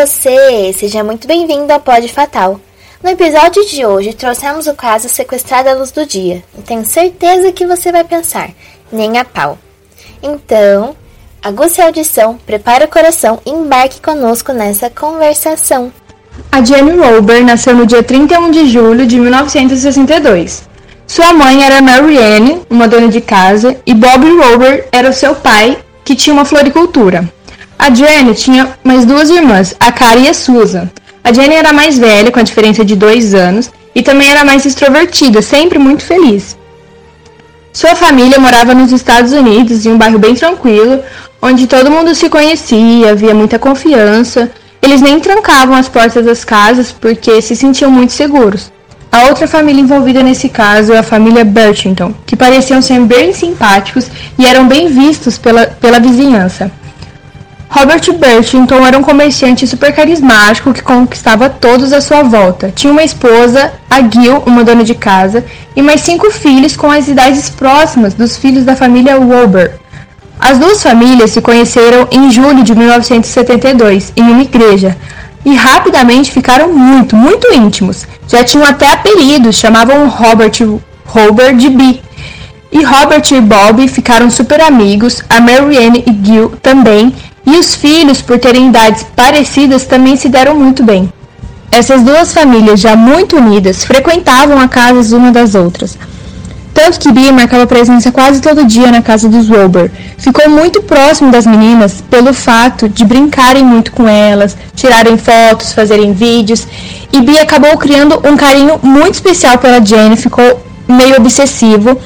você! Seja muito bem-vindo ao Pod Fatal. No episódio de hoje, trouxemos o caso Sequestrada à Luz do Dia. Tenho certeza que você vai pensar, nem a pau. Então, aguce a audição, prepare o coração e embarque conosco nessa conversação. A Jenny Rober nasceu no dia 31 de julho de 1962. Sua mãe era Marianne, uma dona de casa, e Bob Rober era o seu pai, que tinha uma floricultura. A Jenny tinha mais duas irmãs, a Cara e a Susan. A Jenny era mais velha, com a diferença de dois anos, e também era mais extrovertida, sempre muito feliz. Sua família morava nos Estados Unidos, em um bairro bem tranquilo, onde todo mundo se conhecia, havia muita confiança. Eles nem trancavam as portas das casas porque se sentiam muito seguros. A outra família envolvida nesse caso é a família Burchington, que pareciam ser bem simpáticos e eram bem vistos pela, pela vizinhança. Robert Burchington era um comerciante super carismático que conquistava todos à sua volta. Tinha uma esposa, a Gil, uma dona de casa, e mais cinco filhos com as idades próximas dos filhos da família Wilbur. As duas famílias se conheceram em julho de 1972, em uma igreja, e rapidamente ficaram muito, muito íntimos. Já tinham até apelidos, chamavam Robert Robert de B. E Robert e Bob ficaram super amigos, a Marianne e Gil também, e os filhos, por terem idades parecidas, também se deram muito bem. Essas duas famílias, já muito unidas, frequentavam a casa uma das outras. Tanto que Bia marcava presença quase todo dia na casa dos Wilbur. Ficou muito próximo das meninas pelo fato de brincarem muito com elas, tirarem fotos, fazerem vídeos. E Bia acabou criando um carinho muito especial pela Jenny, ficou meio obsessivo.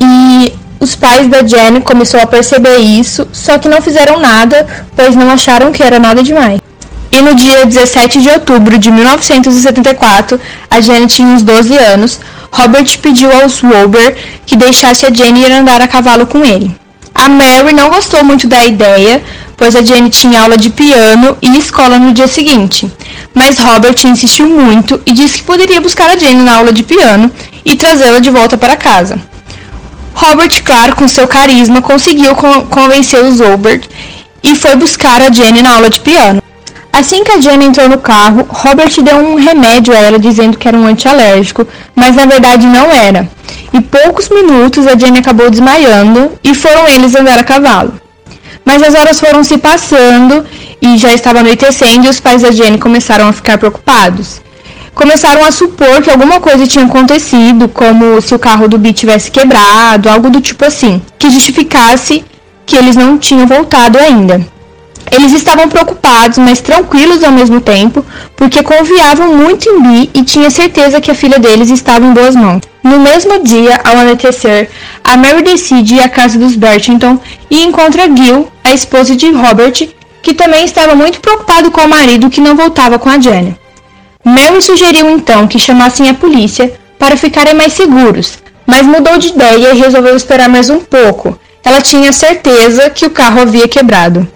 E os pais da Jenny começaram a perceber isso, só que não fizeram nada, pois não acharam que era nada demais. E no dia 17 de outubro de 1974, a Jenny tinha uns 12 anos, Robert pediu aos Wilber que deixasse a Jenny ir andar a cavalo com ele. A Mary não gostou muito da ideia, pois a Jenny tinha aula de piano e escola no dia seguinte. Mas Robert insistiu muito e disse que poderia buscar a Jenny na aula de piano e trazê-la de volta para casa. Robert, claro, com seu carisma, conseguiu convencer os Obert e foi buscar a Jenny na aula de piano. Assim que a Jenny entrou no carro, Robert deu um remédio a ela dizendo que era um antialérgico, mas na verdade não era. E poucos minutos a Jenny acabou desmaiando e foram eles andar a cavalo. Mas as horas foram se passando e já estava anoitecendo e os pais da Jenny começaram a ficar preocupados começaram a supor que alguma coisa tinha acontecido, como se o carro do Bi tivesse quebrado, algo do tipo assim, que justificasse que eles não tinham voltado ainda. Eles estavam preocupados, mas tranquilos ao mesmo tempo, porque confiavam muito em Bi e tinha certeza que a filha deles estava em boas mãos. No mesmo dia, ao anoitecer, a Mary decide ir à casa dos Burtington e encontra Gil, a esposa de Robert, que também estava muito preocupado com o marido que não voltava com a Jenny. Mary sugeriu então que chamassem a polícia para ficarem mais seguros, mas mudou de ideia e resolveu esperar mais um pouco. Ela tinha certeza que o carro havia quebrado.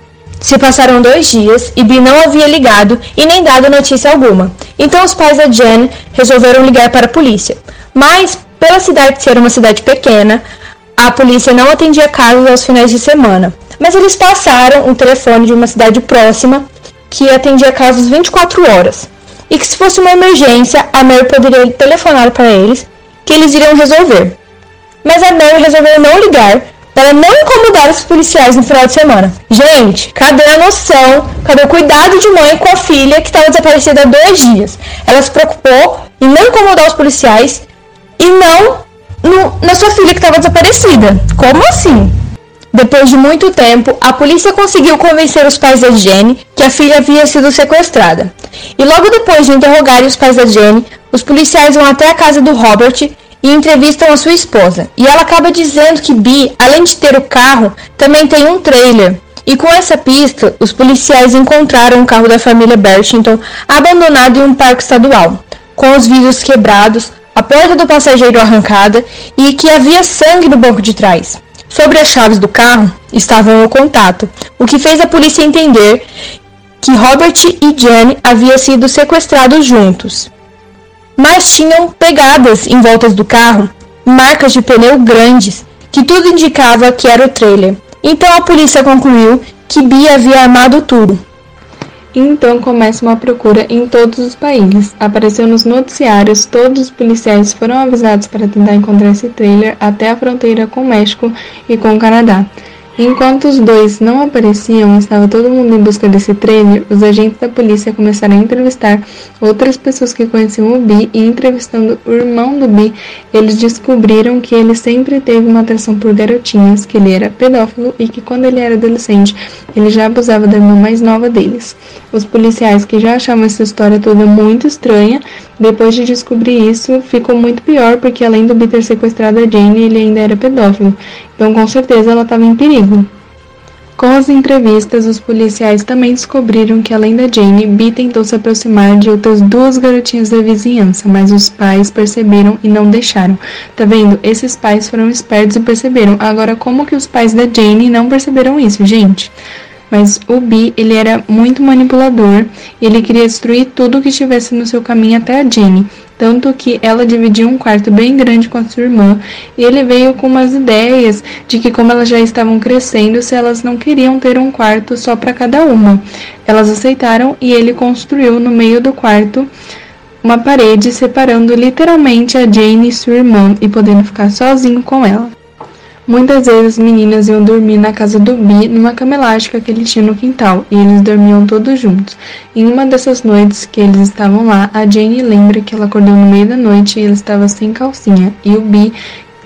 Se passaram dois dias e Bi não havia ligado e nem dado notícia alguma. Então os pais da Jen resolveram ligar para a polícia. Mas, pela cidade ser uma cidade pequena, a polícia não atendia casos aos finais de semana. Mas eles passaram um telefone de uma cidade próxima que atendia casos 24 horas e que se fosse uma emergência, a Mary poderia telefonar para eles que eles iriam resolver. Mas a Mary resolveu não ligar para não incomodar os policiais no final de semana. Gente, cadê a noção? Cadê o cuidado de mãe com a filha que estava desaparecida há dois dias? Ela se preocupou em não incomodar os policiais e não no, na sua filha que estava desaparecida. Como assim? Depois de muito tempo, a polícia conseguiu convencer os pais da Jenny que a filha havia sido sequestrada. E logo depois de interrogarem os pais da Jenny, os policiais vão até a casa do Robert e entrevistam a sua esposa. E ela acaba dizendo que Bi, além de ter o carro, também tem um trailer. E com essa pista, os policiais encontraram o carro da família Bertington abandonado em um parque estadual, com os vidros quebrados, a porta do passageiro arrancada e que havia sangue no banco de trás. Sobre as chaves do carro estavam o contato, o que fez a polícia entender que Robert e Jenny haviam sido sequestrados juntos. Mas tinham pegadas em voltas do carro, marcas de pneu grandes, que tudo indicava que era o trailer. Então a polícia concluiu que Bia havia armado tudo. Então começa uma procura em todos os países. Apareceu nos noticiários, todos os policiais foram avisados para tentar encontrar esse trailer até a fronteira com o México e com o Canadá. Enquanto os dois não apareciam, estava todo mundo em busca desse trailer, os agentes da polícia começaram a entrevistar outras pessoas que conheciam o Bi e entrevistando o irmão do Bi, eles descobriram que ele sempre teve uma atração por garotinhas, que ele era pedófilo e que quando ele era adolescente, ele já abusava da irmã mais nova deles. Os policiais que já achavam essa história toda muito estranha, depois de descobrir isso, ficou muito pior porque além do Bi ter sequestrado a Jane, ele ainda era pedófilo. Então, com certeza, ela estava em perigo. Com as entrevistas, os policiais também descobriram que, além da Jane, Bee tentou se aproximar de outras duas garotinhas da vizinhança, mas os pais perceberam e não deixaram. Tá vendo? Esses pais foram espertos e perceberam. Agora, como que os pais da Jane não perceberam isso, gente? Mas o Bi, ele era muito manipulador e ele queria destruir tudo que estivesse no seu caminho até a Jenny. Tanto que ela dividia um quarto bem grande com a sua irmã e ele veio com umas ideias de que, como elas já estavam crescendo, se elas não queriam ter um quarto só para cada uma. Elas aceitaram e ele construiu no meio do quarto uma parede separando literalmente a Jane e sua irmã e podendo ficar sozinho com ela. Muitas vezes as meninas iam dormir na casa do Bi numa cama elástica que ele tinha no quintal e eles dormiam todos juntos. Em uma dessas noites que eles estavam lá, a Jane lembra que ela acordou no meio da noite e ele estava sem calcinha e o Bi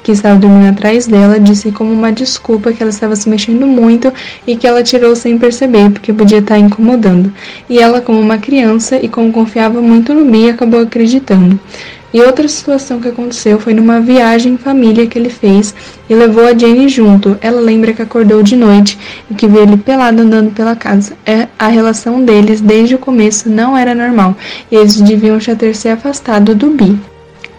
que estava dormindo atrás dela, disse como uma desculpa que ela estava se mexendo muito e que ela tirou sem perceber, porque podia estar incomodando. E ela, como uma criança e como confiava muito no Bi, acabou acreditando. E outra situação que aconteceu foi numa viagem em família que ele fez e levou a Jane junto. Ela lembra que acordou de noite e que viu ele pelado andando pela casa. É, a relação deles desde o começo não era normal e eles deviam já ter se afastado do Bi.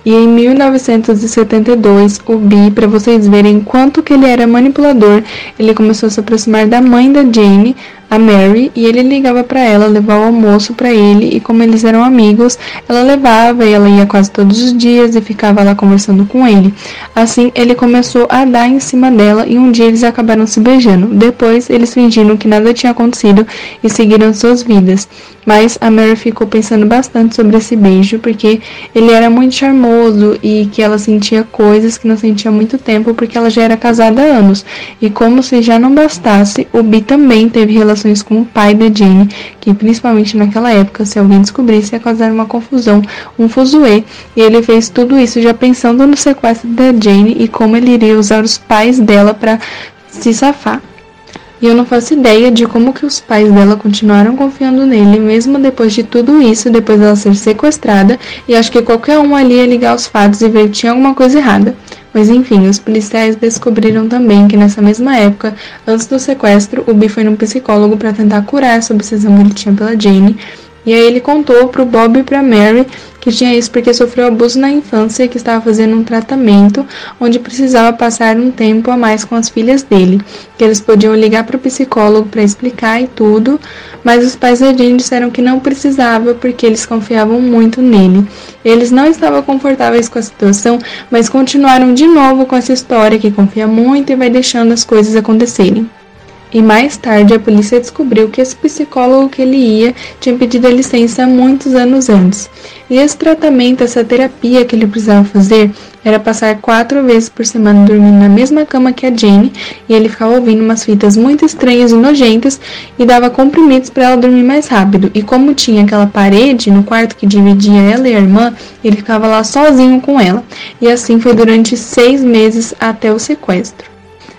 E em 1972, o Bi, para vocês verem quanto que ele era manipulador, ele começou a se aproximar da mãe da Jane, a Mary, e ele ligava para ela, levar o almoço para ele, e como eles eram amigos, ela levava e ela ia quase todos os dias e ficava lá conversando com ele. Assim, ele começou a dar em cima dela e um dia eles acabaram se beijando. Depois, eles fingiram que nada tinha acontecido e seguiram suas vidas. Mas a Mary ficou pensando bastante sobre esse beijo, porque ele era muito charmoso e que ela sentia coisas que não sentia há muito tempo, porque ela já era casada há anos. E como se já não bastasse, o Bi também teve relações relações com o pai da Jane, que principalmente naquela época, se alguém descobrisse, ia causar uma confusão, um fuzuê, e ele fez tudo isso já pensando no sequestro da Jane e como ele iria usar os pais dela para se safar. E eu não faço ideia de como que os pais dela continuaram confiando nele, mesmo depois de tudo isso, depois dela ser sequestrada, e acho que qualquer um ali ia ligar os fatos e ver que tinha alguma coisa errada. Mas enfim, os policiais descobriram também que nessa mesma época, antes do sequestro, o Bi foi num psicólogo para tentar curar essa obsessão que ele tinha pela Jane. E aí ele contou pro Bob e pra Mary que tinha isso porque sofreu abuso na infância e que estava fazendo um tratamento onde precisava passar um tempo a mais com as filhas dele, que eles podiam ligar para o psicólogo para explicar e tudo, mas os pais da Jane disseram que não precisava porque eles confiavam muito nele. Eles não estavam confortáveis com a situação, mas continuaram de novo com essa história que confia muito e vai deixando as coisas acontecerem. E mais tarde a polícia descobriu que esse psicólogo que ele ia tinha pedido a licença muitos anos antes. E esse tratamento, essa terapia que ele precisava fazer, era passar quatro vezes por semana dormindo na mesma cama que a Jane, e ele ficava ouvindo umas fitas muito estranhas e nojentas e dava comprimidos para ela dormir mais rápido. E como tinha aquela parede no quarto que dividia ela e a irmã, ele ficava lá sozinho com ela. E assim foi durante seis meses até o sequestro.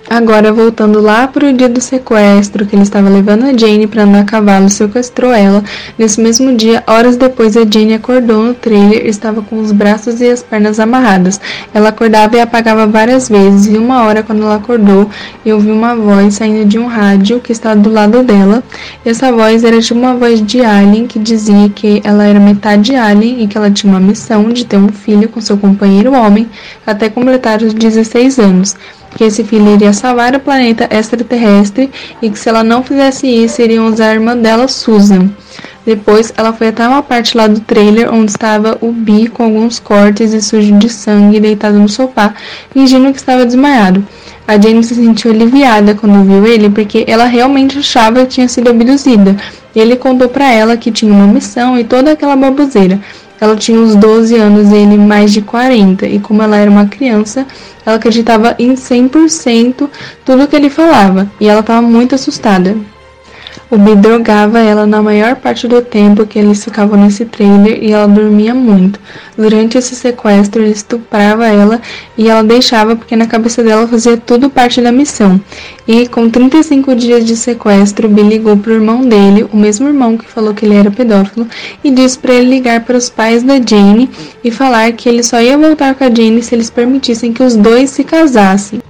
Agora, voltando lá para o dia do sequestro, que ele estava levando a Jane para andar a cavalo, sequestrou ela. Nesse mesmo dia, horas depois, a Jane acordou no trailer e estava com os braços e as pernas amarradas. Ela acordava e apagava várias vezes, e uma hora, quando ela acordou, eu ouvi uma voz saindo de um rádio que estava do lado dela. E essa voz era tipo uma voz de alien que dizia que ela era metade alien e que ela tinha uma missão de ter um filho com seu companheiro homem até completar os 16 anos que esse filho iria salvar o planeta extraterrestre e que se ela não fizesse isso, iriam usar a irmã dela, Susan. Depois, ela foi até uma parte lá do trailer onde estava o Bi com alguns cortes e sujo de sangue deitado no sofá, fingindo que estava desmaiado. A Jane se sentiu aliviada quando viu ele porque ela realmente achava que tinha sido abduzida. Ele contou para ela que tinha uma missão e toda aquela baboseira. Ela tinha uns 12 anos e ele mais de 40, e como ela era uma criança, ela acreditava em 100% tudo que ele falava, e ela estava muito assustada. O Bi drogava ela na maior parte do tempo que eles ficavam nesse trailer e ela dormia muito. Durante esse sequestro, ele estuprava ela e ela deixava porque na cabeça dela fazia tudo parte da missão. E com 35 dias de sequestro, Bi ligou pro irmão dele, o mesmo irmão que falou que ele era pedófilo, e disse para ele ligar para os pais da Jane e falar que ele só ia voltar com a Jane se eles permitissem que os dois se casassem.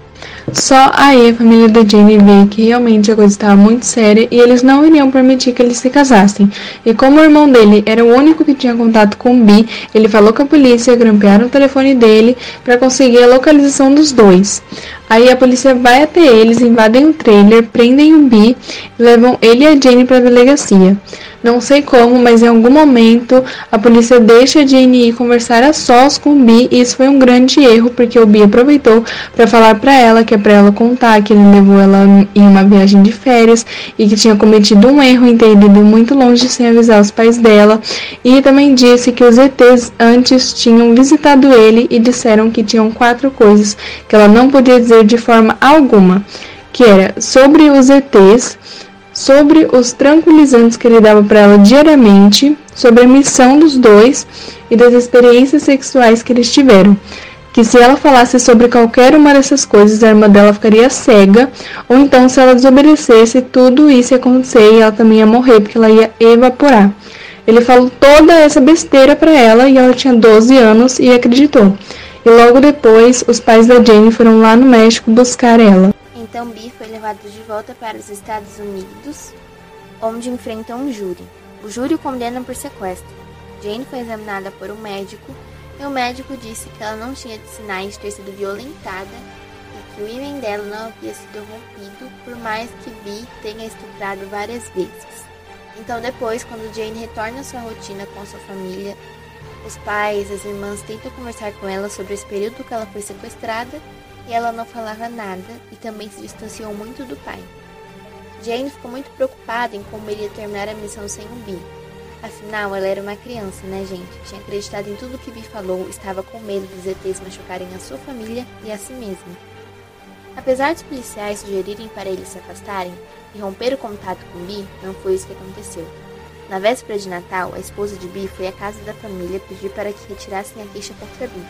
Só aí a família da Jane vê que realmente a coisa estava muito séria e eles não iriam permitir que eles se casassem. E como o irmão dele era o único que tinha contato com o Bi, ele falou com a polícia, grampearam o telefone dele para conseguir a localização dos dois. Aí a polícia vai até eles, invadem o trailer, prendem o Bi e levam ele e a Jane para a delegacia. Não sei como, mas em algum momento a polícia deixa a Jane ir conversar a sós com o Bi e isso foi um grande erro porque o Bi aproveitou para falar para ela que é para ela contar que ele levou ela em uma viagem de férias e que tinha cometido um erro em ter ido muito longe sem avisar os pais dela e também disse que os ETs antes tinham visitado ele e disseram que tinham quatro coisas que ela não podia dizer de forma alguma, que era sobre os ETs sobre os tranquilizantes que ele dava para ela diariamente, sobre a missão dos dois e das experiências sexuais que eles tiveram. Que se ela falasse sobre qualquer uma dessas coisas, a irmã dela ficaria cega, ou então se ela desobedecesse, tudo isso ia acontecer e ela também ia morrer, porque ela ia evaporar. Ele falou toda essa besteira para ela e ela tinha 12 anos e acreditou. E logo depois, os pais da Jane foram lá no México buscar ela. Então Bi foi levado de volta para os Estados Unidos, onde enfrenta um júri. O júri o condena por sequestro. Jane foi examinada por um médico e o médico disse que ela não tinha sinais de ter sido violentada e que o ímã dela não havia sido rompido, por mais que Bi tenha estuprado várias vezes. Então depois, quando Jane retorna à sua rotina com sua família, os pais, as irmãs tentam conversar com ela sobre esse período que ela foi sequestrada e ela não falava nada e também se distanciou muito do pai. Jane ficou muito preocupada em como iria terminar a missão sem o Bi. Afinal, ela era uma criança, né, gente? Tinha acreditado em tudo que Bi falou, estava com medo dos ETs machucarem a sua família e a si mesma. Apesar dos policiais sugerirem para eles se afastarem e romper o contato com Bi, não foi isso que aconteceu. Na véspera de Natal, a esposa de Bi foi à casa da família pedir para que retirassem a queixa contra Bi,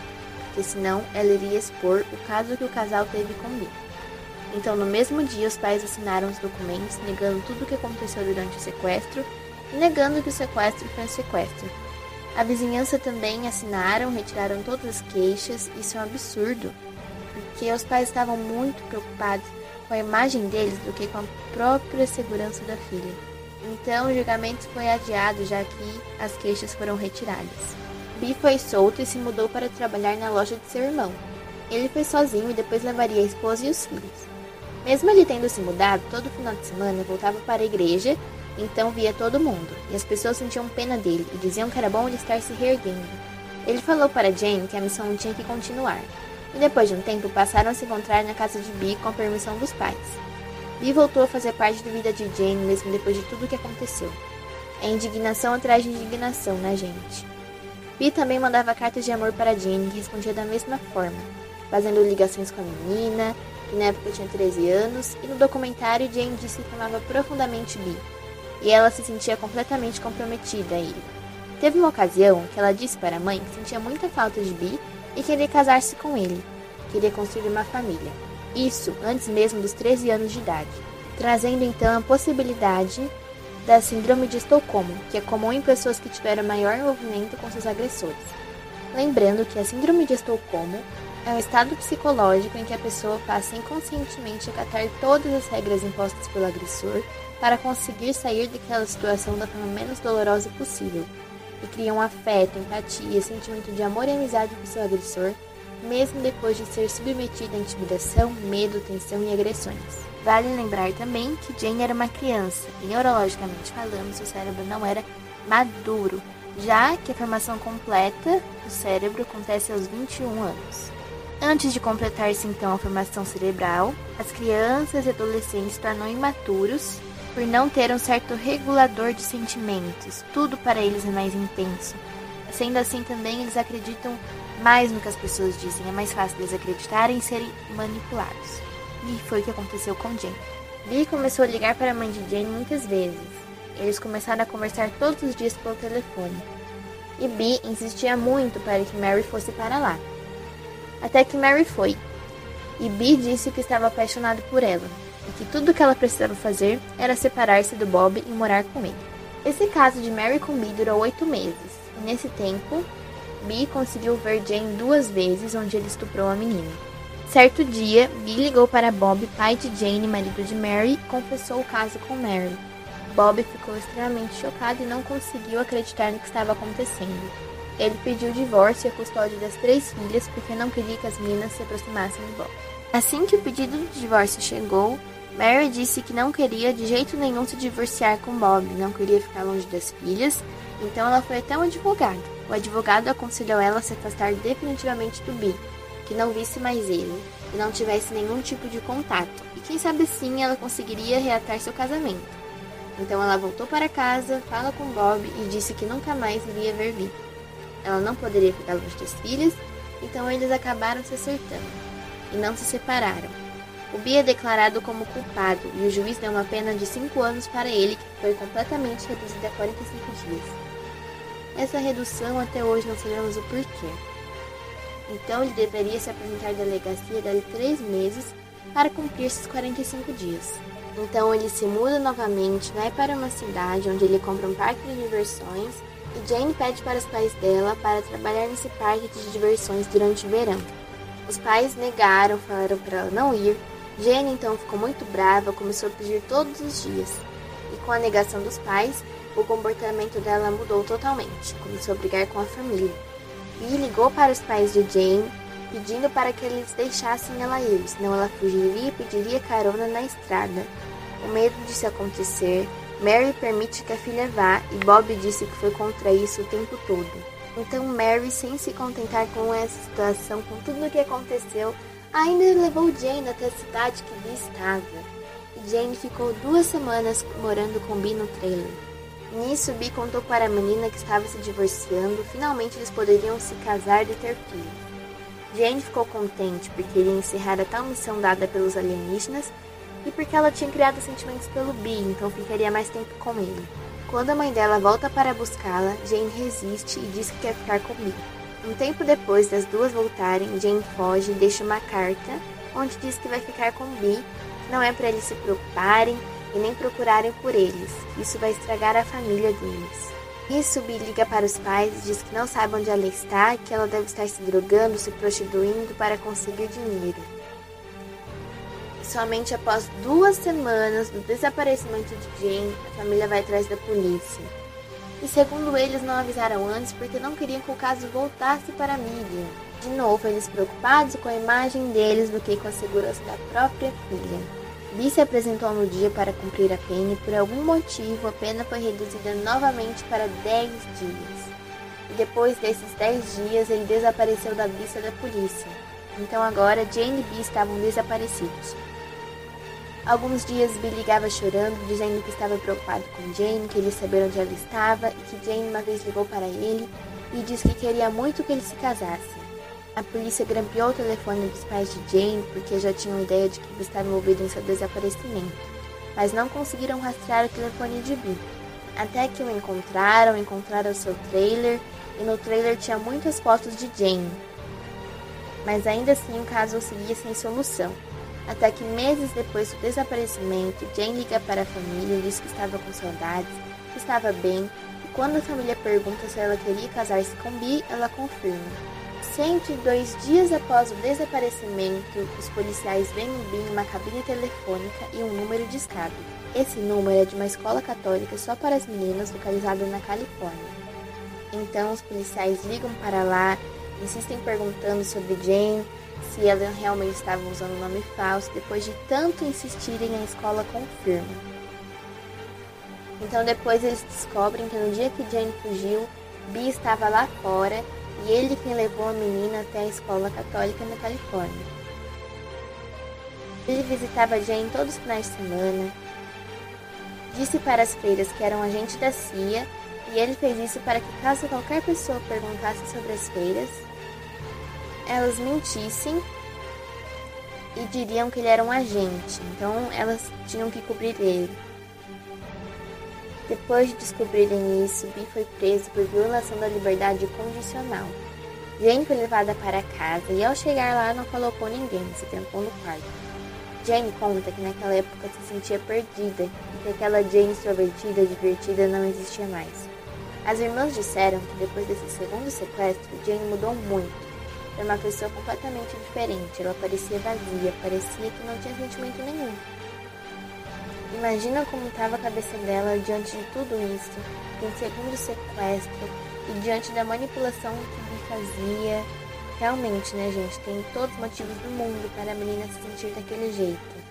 porque senão ela iria expor o caso que o casal teve com. Então, no mesmo dia, os pais assinaram os documentos negando tudo o que aconteceu durante o sequestro e negando que o sequestro foi um sequestro. A vizinhança também assinaram, retiraram todas as queixas. Isso é um absurdo, porque os pais estavam muito preocupados com a imagem deles do que com a própria segurança da filha. Então, o julgamento foi adiado, já que as queixas foram retiradas. Bi foi solto e se mudou para trabalhar na loja de seu irmão. Ele foi sozinho e depois levaria a esposa e os filhos. Mesmo ele tendo se mudado, todo final de semana voltava para a igreja, então via todo mundo, e as pessoas sentiam pena dele e diziam que era bom ele estar se reerguendo. Ele falou para Jane que a missão tinha que continuar, e depois de um tempo passaram a se encontrar na casa de Bi com a permissão dos pais. Bi voltou a fazer parte da vida de Jane mesmo depois de tudo o que aconteceu. É indignação atrás de indignação, né, gente? Bi também mandava cartas de amor para Jane, que respondia da mesma forma, fazendo ligações com a menina, que na época tinha 13 anos, e no documentário Jane disse que amava profundamente Bi, e ela se sentia completamente comprometida a ele. Teve uma ocasião que ela disse para a mãe que sentia muita falta de Bi e queria casar-se com ele, queria construir uma família. Isso antes mesmo dos 13 anos de idade, trazendo então a possibilidade da Síndrome de Estocolmo, que é comum em pessoas que tiveram maior envolvimento com seus agressores. Lembrando que a Síndrome de Estocolmo é um estado psicológico em que a pessoa passa inconscientemente a acatar todas as regras impostas pelo agressor para conseguir sair daquela situação da forma menos dolorosa possível, e cria um afeto, empatia, sentimento de amor e amizade com seu agressor, mesmo depois de ser submetido a intimidação, medo, tensão e agressões. Vale lembrar também que Jane era uma criança e, neurologicamente falando, seu cérebro não era maduro, já que a formação completa do cérebro acontece aos 21 anos. Antes de completar-se então a formação cerebral, as crianças e adolescentes tornam imaturos por não ter um certo regulador de sentimentos. Tudo para eles é mais intenso. Sendo assim, também eles acreditam mais no que as pessoas dizem. É mais fácil eles acreditarem e serem manipulados. E foi o que aconteceu com Jane. Lee começou a ligar para a mãe de Jane muitas vezes. Eles começaram a conversar todos os dias pelo telefone. E Bee insistia muito para que Mary fosse para lá. Até que Mary foi. E Bee disse que estava apaixonado por ela e que tudo o que ela precisava fazer era separar-se do Bob e morar com ele. Esse caso de Mary com Bee durou oito meses, e nesse tempo, Bee conseguiu ver Jane duas vezes onde ele estuprou a menina. Certo dia, Bee ligou para Bob, pai de Jane, marido de Mary, e confessou o caso com Mary. Bob ficou extremamente chocado e não conseguiu acreditar no que estava acontecendo. Ele pediu o divórcio e a custódia das três filhas porque não queria que as meninas se aproximassem de Bob. Assim que o pedido de divórcio chegou, Mary disse que não queria de jeito nenhum se divorciar com Bob, não queria ficar longe das filhas, então ela foi até um advogado. O advogado aconselhou ela a se afastar definitivamente do Bi, que não visse mais ele e não tivesse nenhum tipo de contato, e quem sabe assim ela conseguiria reatar seu casamento. Então ela voltou para casa, fala com Bob e disse que nunca mais iria ver Vi. Ela não poderia ficar longe das filhas, então eles acabaram se acertando e não se separaram. O Bi é declarado como culpado e o juiz deu uma pena de 5 anos para ele, que foi completamente reduzida a 45 dias. Essa redução até hoje não sabemos o porquê. Então ele deveria se apresentar à delegacia dali 3 meses para cumprir esses 45 dias. Então ele se muda novamente, vai para uma cidade onde ele compra um parque de diversões e Jane pede para os pais dela para trabalhar nesse parque de diversões durante o verão. Os pais negaram, falaram para ela não ir. Jane então ficou muito brava, começou a pedir todos os dias. E com a negação dos pais, o comportamento dela mudou totalmente. Começou a brigar com a família. E ligou para os pais de Jane, pedindo para que eles deixassem ela ir, senão ela fugiria e pediria carona na estrada. Com medo disso acontecer, Mary permite que a filha vá e Bob disse que foi contra isso o tempo todo. Então Mary, sem se contentar com essa situação, com tudo o que aconteceu, ainda levou Jane até a cidade que Bee estava. E Jane ficou duas semanas morando com Bee no trailer. Nisso, Bee contou para a menina que estava se divorciando, finalmente eles poderiam se casar e ter filhos. Jane ficou contente porque iria encerrar a tal missão dada pelos alienígenas e porque ela tinha criado sentimentos pelo Bi, então ficaria mais tempo com ele. Quando a mãe dela volta para buscá-la, Jane resiste e diz que quer ficar com Bi. Um tempo depois das duas voltarem, Jane foge e deixa uma carta onde diz que vai ficar com Bi, não é para eles se preocuparem e nem procurarem por eles. Isso vai estragar a família deles. Isso, Bi liga para os pais e diz que não sabe onde ela está, que ela deve estar se drogando, se prostituindo para conseguir dinheiro. Somente após duas semanas do desaparecimento de Jane, a família vai atrás da polícia. E segundo eles, não avisaram antes porque não queriam que o caso voltasse para a mídia. De novo, eles preocupados com a imagem deles do que com a segurança da própria filha. Bee se apresentou no dia para cumprir a pena e por algum motivo a pena foi reduzida novamente para 10 dias. E depois desses 10 dias ele desapareceu da vista da polícia. Então agora Jane e Bee estavam desaparecidos. Alguns dias Bill ligava chorando, dizendo que estava preocupado com Jane, queria saber onde ela estava e que Jane uma vez ligou para ele e disse que queria muito que eles se casassem. A polícia grampeou o telefone dos pais de Jane porque já tinham ideia de que Bill estava envolvido em seu desaparecimento, mas não conseguiram rastrear o telefone de Bill. Até que o encontraram, encontraram seu trailer e no trailer tinha muitas fotos de Jane. Mas ainda assim o caso seguia sem solução. Até que meses depois do desaparecimento, Jane liga para a família e diz que estava com saudades, que estava bem, e quando a família pergunta se ela queria casar-se com Bi, ela confirma. 102 dias após o desaparecimento, os policiais veem Bi em uma cabine telefônica e um número de escada. Esse número é de uma escola católica só para as meninas localizada na Califórnia. Então os policiais ligam para lá, insistem perguntando sobre Jane, se ela realmente estava usando um nome falso. Depois de tanto insistirem, a escola confirma. Então depois eles descobrem que no dia que Jane fugiu, Bee estava lá fora e ele quem levou a menina até a escola católica na Califórnia. Ele visitava Jane todos os finais de semana, disse para as freiras que era um agente da CIA e ele fez isso para que caso qualquer pessoa perguntasse sobre as feiras, elas mentissem e diriam que ele era um agente, então elas tinham que cobrir ele. Depois de descobrirem isso, Bi foi preso por violação da liberdade condicional. Jane foi levada para casa e ao chegar lá não colocou ninguém, se trancou no quarto. Jane conta que naquela época se sentia perdida e que aquela Jane extrovertida, divertida não existia mais. As irmãs disseram que depois desse segundo sequestro, Jane mudou muito era uma pessoa completamente diferente. Ela parecia vazia, parecia que não tinha sentimento nenhum. Imagina como estava a cabeça dela diante de tudo isso, em segundo sequestro e diante da manipulação que me fazia. Realmente, né, gente? Tem todos os motivos do mundo para a menina se sentir daquele jeito.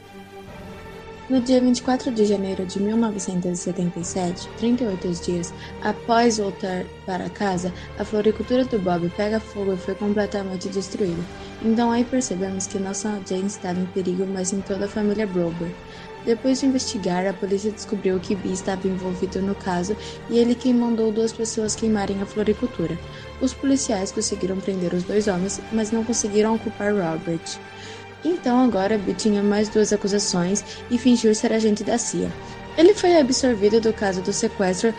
No dia 24 de janeiro de 1977, 38 dias após voltar para casa, a floricultura do Bob pega fogo e foi completamente destruída. Então aí percebemos que nossa Jane estava em perigo, mas em toda a família Brober. Depois de investigar, a polícia descobriu que B estava envolvido no caso e ele quem mandou duas pessoas queimarem a floricultura. Os policiais conseguiram prender os dois homens, mas não conseguiram culpar Robert. Então agora tinha mais duas acusações e fingiu ser agente da CIA. Ele foi absorvido do caso do sequestro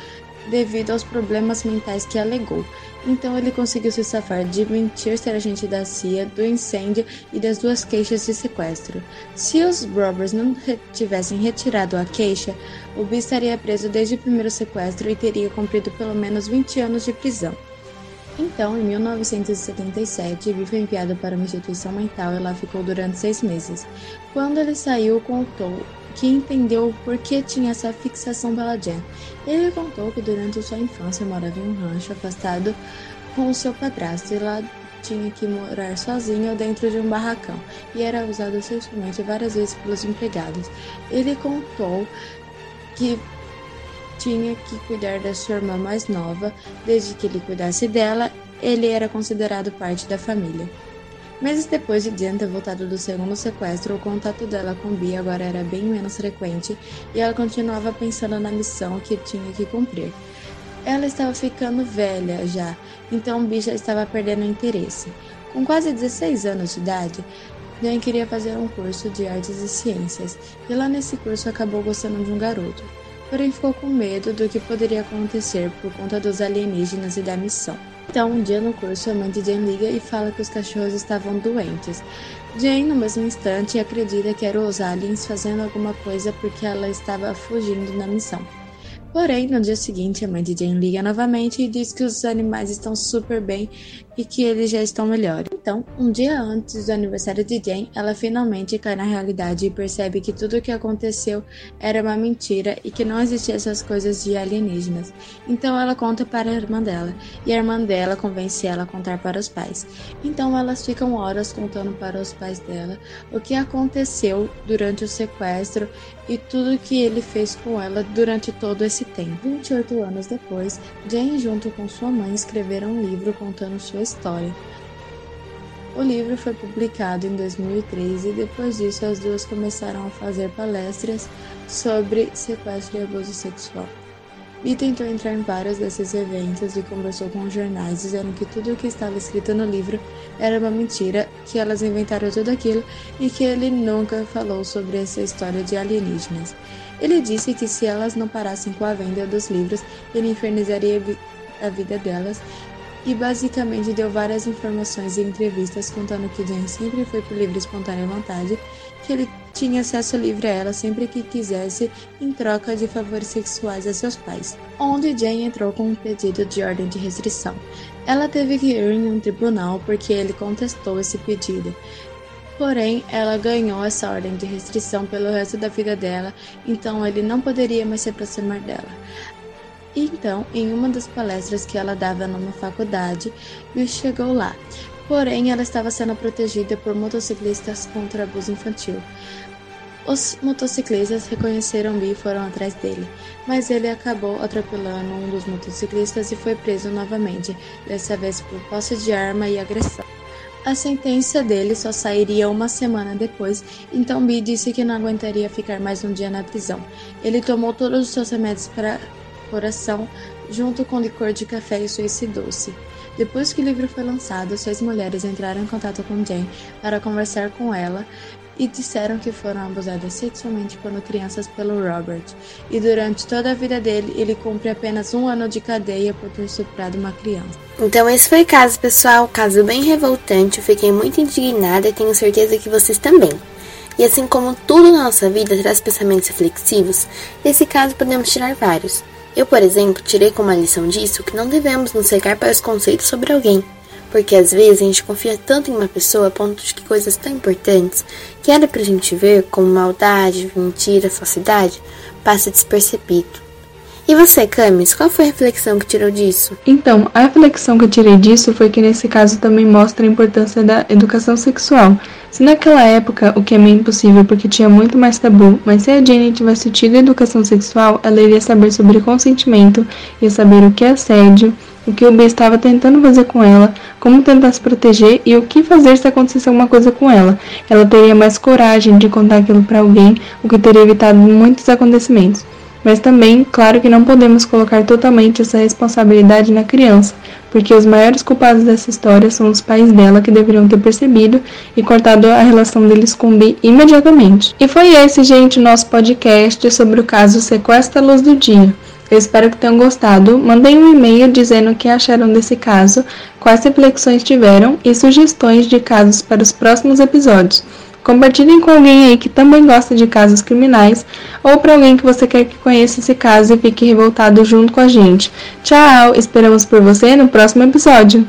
devido aos problemas mentais que alegou. Então ele conseguiu se safar de mentir ser agente da CIA, do incêndio e das duas queixas de sequestro. Se os robbers não tivessem retirado a queixa, o Bill estaria preso desde o primeiro sequestro e teria cumprido pelo menos 20 anos de prisão. Então, em 1977, Vi foi enviado para uma instituição mental e lá ficou durante seis meses. Quando ele saiu, contou que entendeu por que tinha essa fixação pela Jen. Ele contou que durante sua infância morava em um rancho afastado com seu padrasto e lá tinha que morar sozinho dentro de um barracão e era usado sexualmente várias vezes pelos empregados. Ele contou que tinha que cuidar da sua irmã mais nova, desde que ele cuidasse dela, ele era considerado parte da família. Meses depois de Jen ter voltado do segundo sequestro, o contato dela com Bia agora era bem menos frequente e ela continuava pensando na missão que tinha que cumprir. Ela estava ficando velha já, então Bia já estava perdendo interesse. Com quase 16 anos de idade, Jen queria fazer um curso de artes e ciências, e lá nesse curso acabou gostando de um garoto porém ficou com medo do que poderia acontecer por conta dos alienígenas e da missão. Então, um dia no curso, a mãe de Jane liga e fala que os cachorros estavam doentes. Jane, no mesmo instante, acredita que eram os aliens fazendo alguma coisa porque ela estava fugindo na missão. Porém, no dia seguinte, a mãe de Jane liga novamente e diz que os animais estão super bem e que eles já estão melhores. Então, um dia antes do aniversário de Jane, ela finalmente cai na realidade e percebe que tudo o que aconteceu era uma mentira e que não existiam essas coisas de alienígenas. Então, ela conta para a irmã dela e a irmã dela convence ela a contar para os pais. Então, elas ficam horas contando para os pais dela o que aconteceu durante o sequestro e tudo que ele fez com ela durante todo esse tempo. 28 anos depois, Jane, junto com sua mãe, escreveram um livro contando sua história. O livro foi publicado em 2013 e depois disso as duas começaram a fazer palestras sobre sequestro e abuso sexual. E tentou entrar em vários desses eventos e conversou com jornais dizendo que tudo o que estava escrito no livro era uma mentira, que elas inventaram tudo aquilo e que ele nunca falou sobre essa história de alienígenas. Ele disse que se elas não parassem com a venda dos livros, ele infernizaria a vida delas e basicamente deu várias informações e entrevistas contando que Jane sempre foi por livre e espontânea vontade, que ele tinha acesso livre a ela sempre que quisesse em troca de favores sexuais a seus pais, onde Jane entrou com um pedido de ordem de restrição. Ela teve que ir em um tribunal porque ele contestou esse pedido. Porém, ela ganhou essa ordem de restrição pelo resto da vida dela, então ele não poderia mais se aproximar dela. Então, em uma das palestras que ela dava numa faculdade, Bill chegou lá. Porém, ela estava sendo protegida por motociclistas contra abuso infantil. Os motociclistas reconheceram Bi e foram atrás dele, mas ele acabou atropelando um dos motociclistas e foi preso novamente, dessa vez por posse de arma e agressão. A sentença dele só sairia uma semana depois, então Bi disse que não aguentaria ficar mais um dia na prisão. Ele tomou todos os seus remédios para coração, junto com licor de café e suicidou-se. Depois que o livro foi lançado, seis mulheres entraram em contato com Jane para conversar com ela e disseram que foram abusadas sexualmente quando crianças pelo Robert. E durante toda a vida dele, ele cumpre apenas um ano de cadeia por ter estuprado uma criança. Então esse foi o caso, pessoal. Caso bem revoltante. Eu fiquei muito indignada e tenho certeza que vocês também. E assim como tudo na nossa vida traz pensamentos reflexivos, desse caso podemos tirar vários. Eu, por exemplo, tirei como lição disso que não devemos nos cegar para os conceitos sobre alguém, porque às vezes a gente confia tanto em uma pessoa a ponto de que coisas tão importantes que era pra gente ver, como maldade, mentira, falsidade, passa despercebido. E você, Camis, qual foi a reflexão que tirou disso? Então, a reflexão que eu tirei disso foi que nesse caso também mostra a importância da educação sexual. Se naquela época, o que é meio impossível porque tinha muito mais tabu, mas se a Jane tivesse tido educação sexual, ela iria saber sobre consentimento, ia saber o que é assédio, o que o B estava tentando fazer com ela, como tentar se proteger e o que fazer se acontecesse alguma coisa com ela. Ela teria mais coragem de contar aquilo para alguém, o que teria evitado muitos acontecimentos. Mas também, claro que não podemos colocar totalmente essa responsabilidade na criança, porque os maiores culpados dessa história são os pais dela que deveriam ter percebido e cortado a relação deles com B imediatamente. E foi esse, gente, o nosso podcast sobre o caso Sequestra Luz do Dia. Eu espero que tenham gostado. Mandem um e-mail dizendo o que acharam desse caso, quais reflexões tiveram e sugestões de casos para os próximos episódios. Compartilhem com alguém aí que também gosta de casos criminais ou para alguém que você quer que conheça esse caso e fique revoltado junto com a gente. Tchau! Esperamos por você no próximo episódio.